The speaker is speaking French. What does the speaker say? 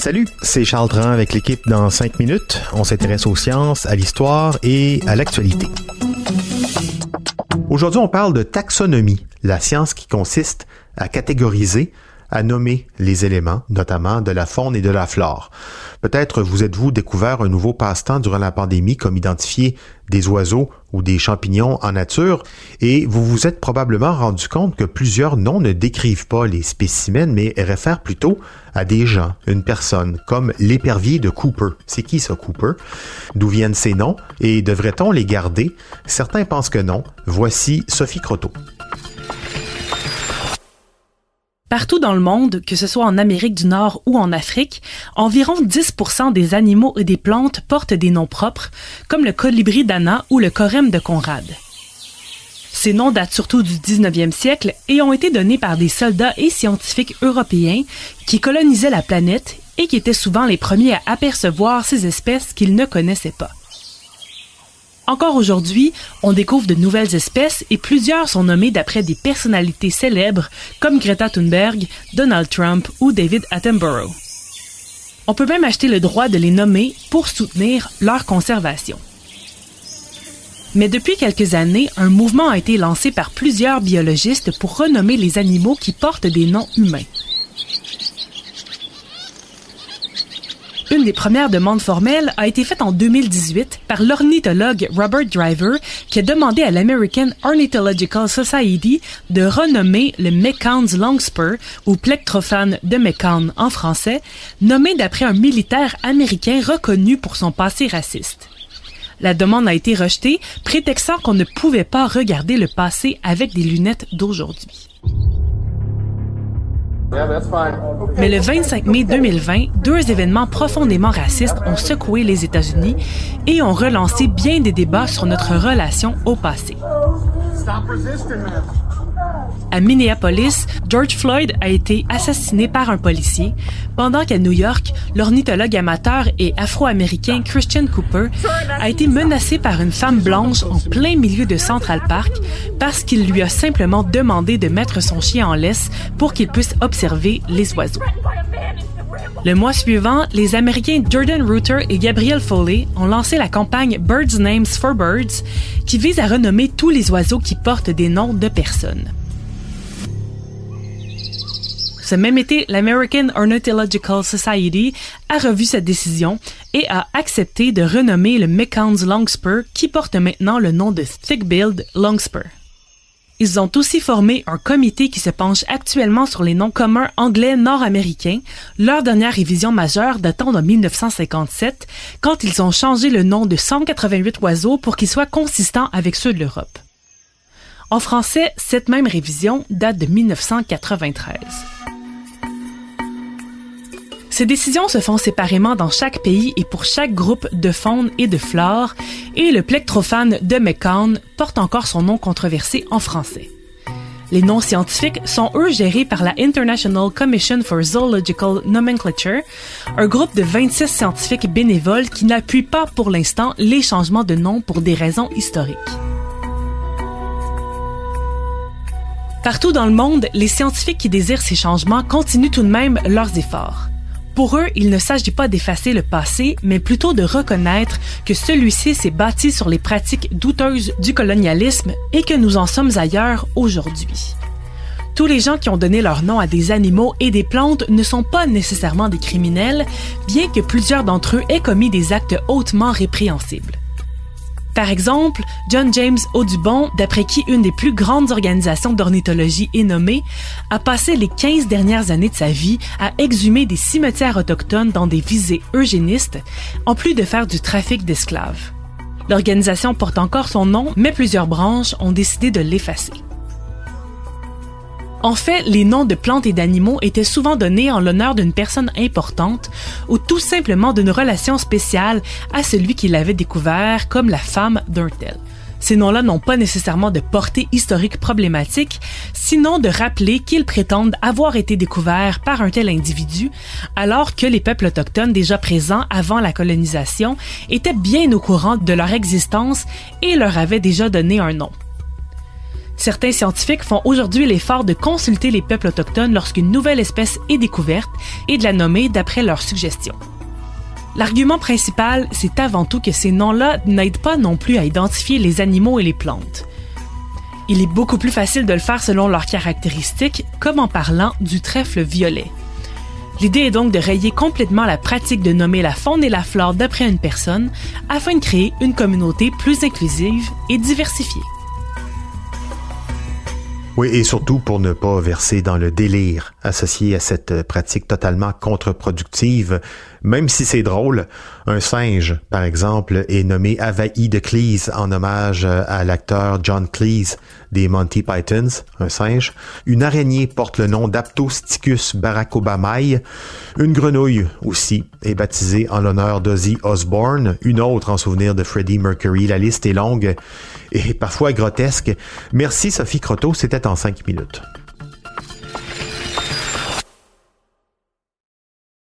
Salut, c'est Charles Dran avec l'équipe dans 5 minutes. On s'intéresse aux sciences, à l'histoire et à l'actualité. Aujourd'hui, on parle de taxonomie, la science qui consiste à catégoriser, à nommer les éléments, notamment de la faune et de la flore. Peut-être vous êtes-vous découvert un nouveau passe-temps durant la pandémie comme identifier des oiseaux ou des champignons en nature et vous vous êtes probablement rendu compte que plusieurs noms ne décrivent pas les spécimens mais réfèrent plutôt à des gens, une personne, comme l'épervier de Cooper. C'est qui ça Cooper? D'où viennent ces noms? Et devrait-on les garder? Certains pensent que non. Voici Sophie Croteau. Partout dans le monde, que ce soit en Amérique du Nord ou en Afrique, environ 10% des animaux et des plantes portent des noms propres, comme le colibri d'Anna ou le corème de Conrad. Ces noms datent surtout du 19e siècle et ont été donnés par des soldats et scientifiques européens qui colonisaient la planète et qui étaient souvent les premiers à apercevoir ces espèces qu'ils ne connaissaient pas. Encore aujourd'hui, on découvre de nouvelles espèces et plusieurs sont nommées d'après des personnalités célèbres comme Greta Thunberg, Donald Trump ou David Attenborough. On peut même acheter le droit de les nommer pour soutenir leur conservation. Mais depuis quelques années, un mouvement a été lancé par plusieurs biologistes pour renommer les animaux qui portent des noms humains. Une des premières demandes formelles a été faite en 2018 par l'ornithologue Robert Driver qui a demandé à l'American Ornithological Society de renommer le Mekans longspur ou Plectrophan de Mekan en français, nommé d'après un militaire américain reconnu pour son passé raciste. La demande a été rejetée, prétextant qu'on ne pouvait pas regarder le passé avec des lunettes d'aujourd'hui. Mais le 25 mai 2020, deux événements profondément racistes ont secoué les États-Unis et ont relancé bien des débats sur notre relation au passé. À Minneapolis, George Floyd a été assassiné par un policier, pendant qu'à New York, l'ornithologue amateur et afro-américain Christian Cooper a été menacé par une femme blanche en plein milieu de Central Park parce qu'il lui a simplement demandé de mettre son chien en laisse pour qu'il puisse observer les oiseaux. Le mois suivant, les Américains Jordan Reuter et Gabriel Foley ont lancé la campagne Birds Names for Birds, qui vise à renommer tous les oiseaux qui portent des noms de personnes. Ce même été, l'American Ornithological Society a revu cette décision et a accepté de renommer le Mekans Longspur qui porte maintenant le nom de Thick-billed Longspur. Ils ont aussi formé un comité qui se penche actuellement sur les noms communs anglais nord-américains, leur dernière révision majeure datant de 1957, quand ils ont changé le nom de 188 oiseaux pour qu'ils soient consistants avec ceux de l'Europe. En français, cette même révision date de 1993. Ces décisions se font séparément dans chaque pays et pour chaque groupe de faune et de flore, et le plectrophane de Mekong porte encore son nom controversé en français. Les noms scientifiques sont eux gérés par la International Commission for Zoological Nomenclature, un groupe de 26 scientifiques bénévoles qui n'appuient pas pour l'instant les changements de nom pour des raisons historiques. Partout dans le monde, les scientifiques qui désirent ces changements continuent tout de même leurs efforts. Pour eux, il ne s'agit pas d'effacer le passé, mais plutôt de reconnaître que celui-ci s'est bâti sur les pratiques douteuses du colonialisme et que nous en sommes ailleurs aujourd'hui. Tous les gens qui ont donné leur nom à des animaux et des plantes ne sont pas nécessairement des criminels, bien que plusieurs d'entre eux aient commis des actes hautement répréhensibles. Par exemple, John James Audubon, d'après qui une des plus grandes organisations d'ornithologie est nommée, a passé les 15 dernières années de sa vie à exhumer des cimetières autochtones dans des visées eugénistes, en plus de faire du trafic d'esclaves. L'organisation porte encore son nom, mais plusieurs branches ont décidé de l'effacer. En fait, les noms de plantes et d'animaux étaient souvent donnés en l'honneur d'une personne importante ou tout simplement d'une relation spéciale à celui qui l'avait découvert, comme la femme d'un tel. Ces noms-là n'ont pas nécessairement de portée historique problématique, sinon de rappeler qu'ils prétendent avoir été découverts par un tel individu, alors que les peuples autochtones déjà présents avant la colonisation étaient bien au courant de leur existence et leur avaient déjà donné un nom. Certains scientifiques font aujourd'hui l'effort de consulter les peuples autochtones lorsqu'une nouvelle espèce est découverte et de la nommer d'après leurs suggestions. L'argument principal, c'est avant tout que ces noms-là n'aident pas non plus à identifier les animaux et les plantes. Il est beaucoup plus facile de le faire selon leurs caractéristiques, comme en parlant du trèfle violet. L'idée est donc de rayer complètement la pratique de nommer la faune et la flore d'après une personne afin de créer une communauté plus inclusive et diversifiée. Oui, et surtout pour ne pas verser dans le délire associé à cette pratique totalement contre-productive. Même si c'est drôle, un singe, par exemple, est nommé Avaï de Cleese en hommage à l'acteur John Cleese des Monty Pythons, un singe. Une araignée porte le nom d'Aptosticus baracobamai. Une grenouille aussi est baptisée en l'honneur d'Ozzy Osbourne. Une autre en souvenir de Freddie Mercury. La liste est longue et parfois grotesque. Merci Sophie Croteau, c'était en cinq minutes.